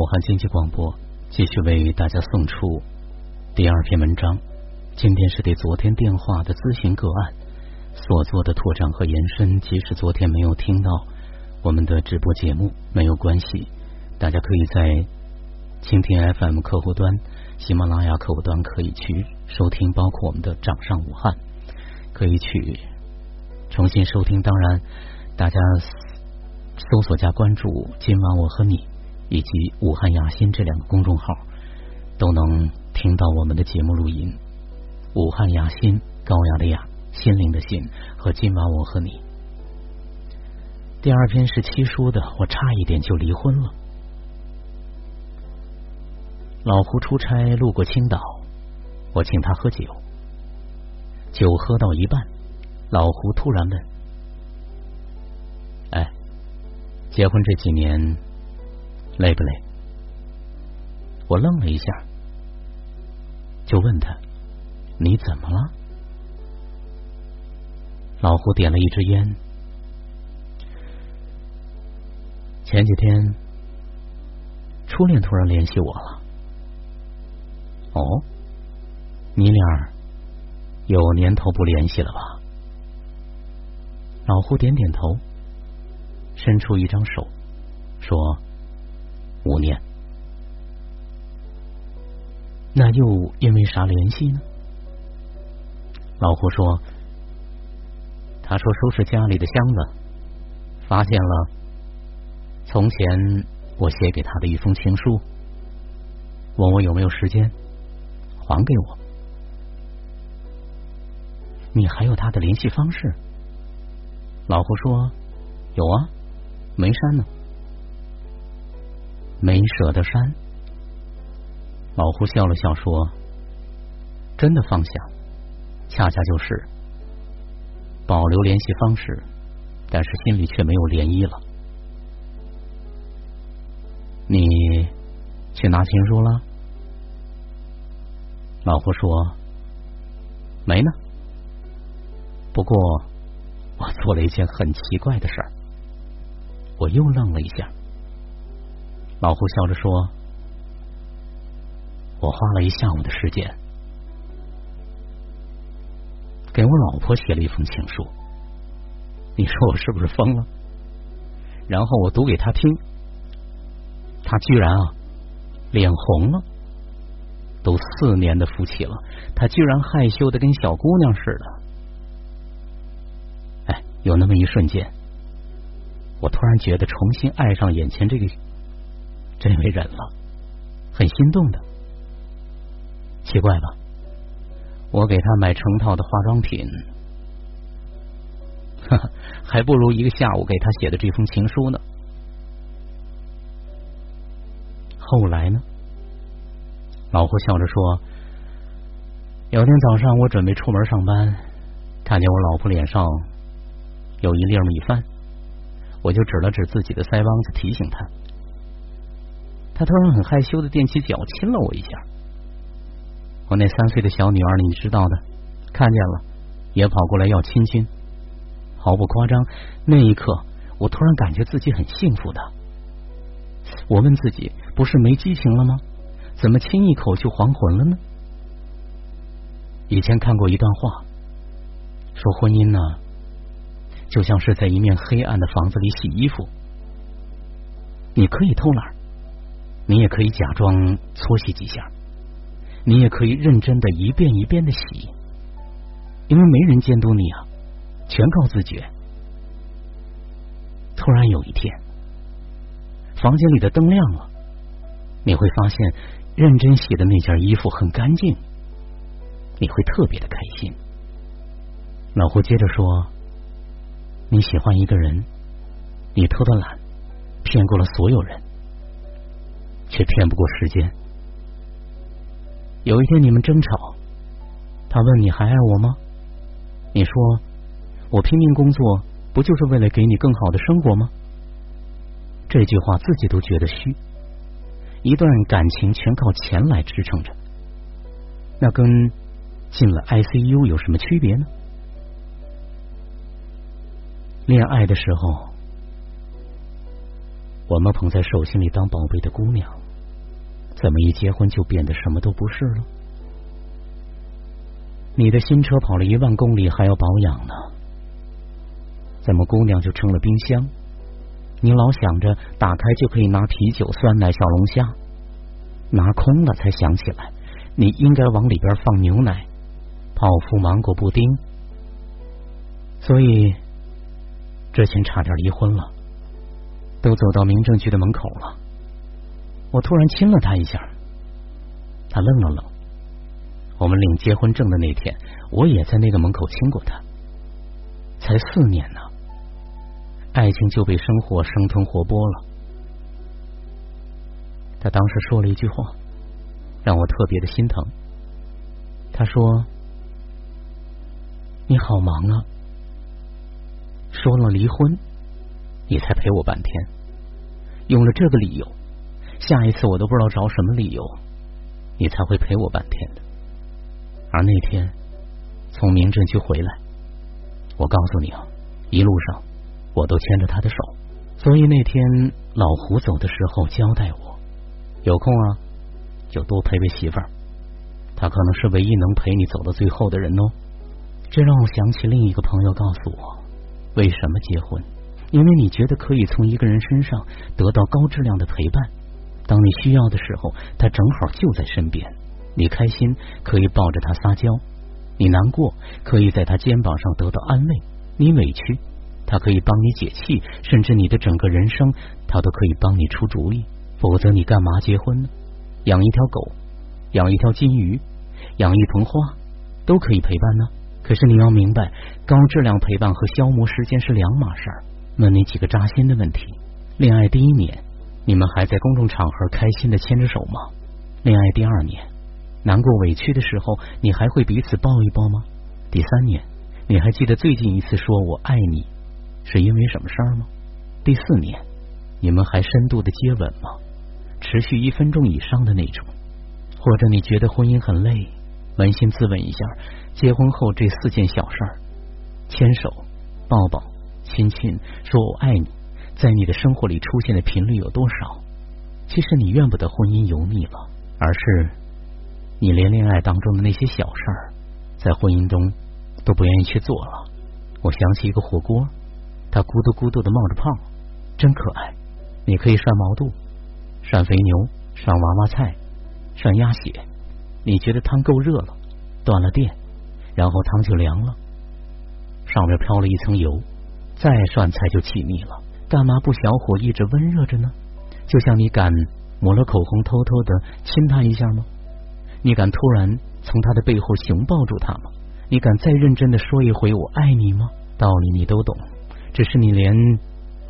武汉经济广播继续为大家送出第二篇文章。今天是对昨天电话的咨询个案所做的拓展和延伸。即使昨天没有听到我们的直播节目，没有关系，大家可以在蜻蜓 FM 客户端、喜马拉雅客户端可以去收听，包括我们的掌上武汉，可以去重新收听。当然，大家。搜索加关注“今晚我和你”以及“武汉雅欣”这两个公众号，都能听到我们的节目录音。武汉雅欣，高雅的雅，心灵的心，和今晚我和你。第二篇是七叔的，我差一点就离婚了。老胡出差路过青岛，我请他喝酒，酒喝到一半，老胡突然问。哎结婚这几年累不累？我愣了一下，就问他：“你怎么了？”老胡点了一支烟。前几天，初恋突然联系我了。哦，你俩有年头不联系了吧？老胡点点头。伸出一张手，说：“五年。”那又因为啥联系呢？老胡说：“他说收拾家里的箱子，发现了从前我写给他的一封情书，问我有没有时间还给我。你还有他的联系方式？”老胡说：“有啊。”没删呢，没舍得删。老胡笑了笑说：“真的放下，恰恰就是保留联系方式，但是心里却没有涟漪了。”你去拿情书了？老胡说：“没呢。不过我做了一件很奇怪的事儿。”我又愣了一下，老胡笑着说：“我花了一下午的时间，给我老婆写了一封情书。你说我是不是疯了？然后我读给他听，他居然啊脸红了。都四年的夫妻了，他居然害羞的跟小姑娘似的。哎，有那么一瞬间。”我突然觉得重新爱上眼前这个这位人了，很心动的。奇怪吧？我给他买成套的化妆品，还不如一个下午给他写的这封情书呢。后来呢？老胡笑着说：“有天早上，我准备出门上班，看见我老婆脸上有一粒米饭。”我就指了指自己的腮帮子，提醒她。他突然很害羞的踮起脚亲了我一下。我那三岁的小女儿，你知道的，看见了，也跑过来要亲亲。毫不夸张，那一刻，我突然感觉自己很幸福的。我问自己，不是没激情了吗？怎么亲一口就还魂了呢？以前看过一段话，说婚姻呢。就像是在一面黑暗的房子里洗衣服，你可以偷懒，你也可以假装搓洗几下，你也可以认真的一遍一遍的洗，因为没人监督你啊，全靠自觉。突然有一天，房间里的灯亮了，你会发现认真洗的那件衣服很干净，你会特别的开心。老胡接着说。你喜欢一个人，你偷的懒，骗过了所有人，却骗不过时间。有一天你们争吵，他问你还爱我吗？你说我拼命工作，不就是为了给你更好的生活吗？这句话自己都觉得虚。一段感情全靠钱来支撑着，那跟进了 ICU 有什么区别呢？恋爱的时候，我们捧在手心里当宝贝的姑娘，怎么一结婚就变得什么都不是了？你的新车跑了一万公里还要保养呢，怎么姑娘就成了冰箱？你老想着打开就可以拿啤酒、酸奶、小龙虾，拿空了才想起来，你应该往里边放牛奶、泡芙、芒果布丁。所以之前差点离婚了，都走到民政局的门口了。我突然亲了他一下，他愣了愣。我们领结婚证的那天，我也在那个门口亲过他。才四年呢，爱情就被生活生吞活剥了。他当时说了一句话，让我特别的心疼。他说：“你好忙啊，说了离婚，你才陪我半天，用了这个理由，下一次我都不知道找什么理由，你才会陪我半天的。”而那天从民政局回来，我告诉你啊，一路上我都牵着他的手，所以那天老胡走的时候交代我，有空啊就多陪陪媳妇儿，他可能是唯一能陪你走到最后的人哦。这让我想起另一个朋友告诉我，为什么结婚？因为你觉得可以从一个人身上得到高质量的陪伴，当你需要的时候，他正好就在身边。你开心可以抱着他撒娇，你难过可以在他肩膀上得到安慰，你委屈他可以帮你解气，甚至你的整个人生他都可以帮你出主意。否则你干嘛结婚呢？养一条狗，养一条金鱼，养一盆花都可以陪伴呢。可是你要明白，高质量陪伴和消磨时间是两码事儿。问你几个扎心的问题：恋爱第一年，你们还在公众场合开心的牵着手吗？恋爱第二年。难过委屈的时候，你还会彼此抱一抱吗？第三年，你还记得最近一次说我爱你是因为什么事儿吗？第四年，你们还深度的接吻吗？持续一分钟以上的那种？或者你觉得婚姻很累？扪心自问一下，结婚后这四件小事儿——牵手、抱抱、亲亲、说我爱你，在你的生活里出现的频率有多少？其实你怨不得婚姻油腻了，而是……你连恋爱当中的那些小事儿，在婚姻中都不愿意去做了。我想起一个火锅，它咕嘟咕嘟的冒着泡，真可爱。你可以涮毛肚、涮肥牛、涮娃娃菜、涮鸭血。你觉得汤够热了，断了电，然后汤就凉了，上面飘了一层油，再涮菜就起腻了。干嘛不小火一直温热着呢？就像你敢抹了口红偷偷的亲他一下吗？你敢突然从他的背后熊抱住他吗？你敢再认真的说一回我爱你吗？道理你都懂，只是你连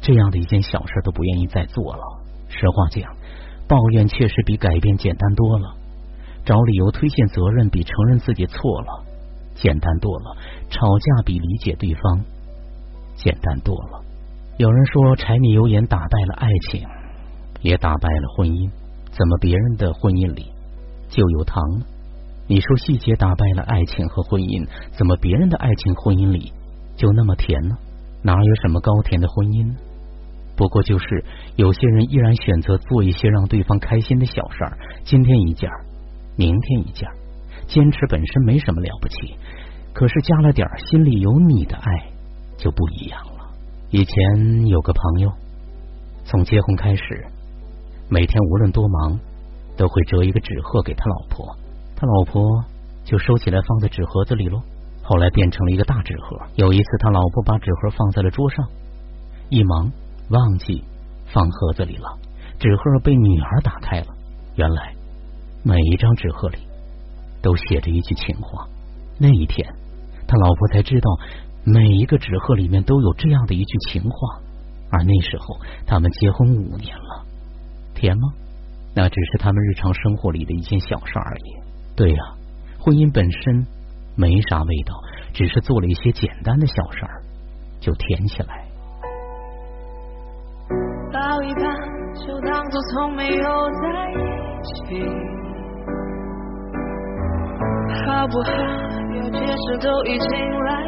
这样的一件小事都不愿意再做了。实话讲，抱怨确实比改变简单多了，找理由推卸责任比承认自己错了简单多了，吵架比理解对方简单多了。有人说柴米油盐打败了爱情，也打败了婚姻，怎么别人的婚姻里？就有糖。你说细节打败了爱情和婚姻，怎么别人的爱情婚姻里就那么甜呢？哪有什么高甜的婚姻？不过就是有些人依然选择做一些让对方开心的小事儿，今天一件，明天一件，坚持本身没什么了不起，可是加了点心里有你的爱就不一样了。以前有个朋友，从结婚开始，每天无论多忙。都会折一个纸鹤给他老婆，他老婆就收起来放在纸盒子里喽。后来变成了一个大纸盒。有一次，他老婆把纸盒放在了桌上，一忙忘记放盒子里了。纸盒被女儿打开了，原来每一张纸盒里都写着一句情话。那一天，他老婆才知道每一个纸鹤里面都有这样的一句情话。而那时候，他们结婚五年了，甜吗？那只是他们日常生活里的一件小事而已。对呀，婚姻本身没啥味道，只是做了一些简单的小事儿，就甜起来。抱一抱，就当做从没有在一起。好不好？要解释都已经来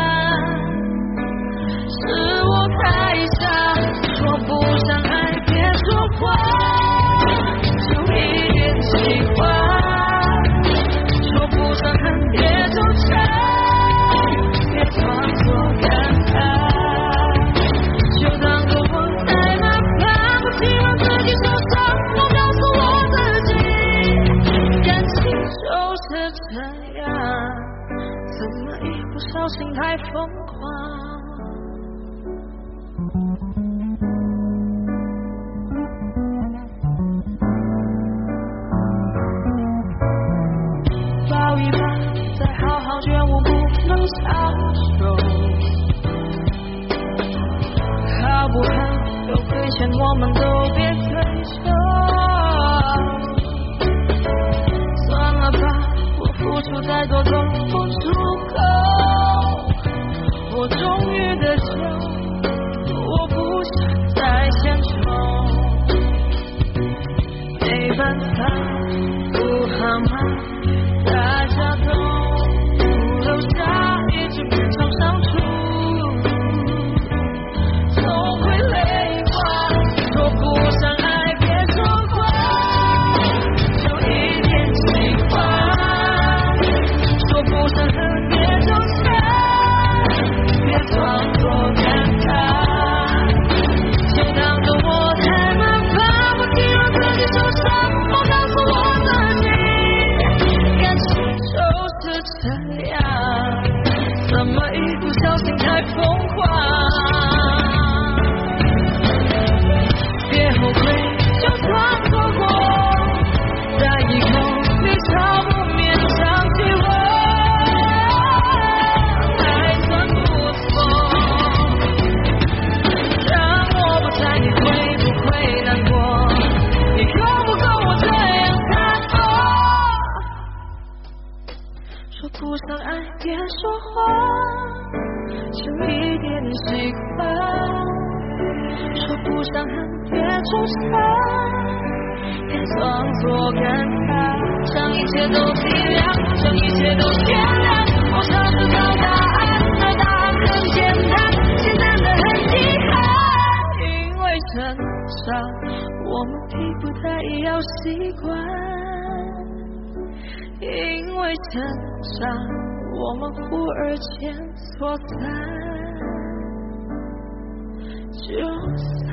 这样怎么一不小心太疯狂抱一抱再好好觉悟不能相守好不好有亏欠我们都别追究再多都不出口，我终于得救，我不想再相守。没办法。习惯，因为成长，我们忽而间错散，就算。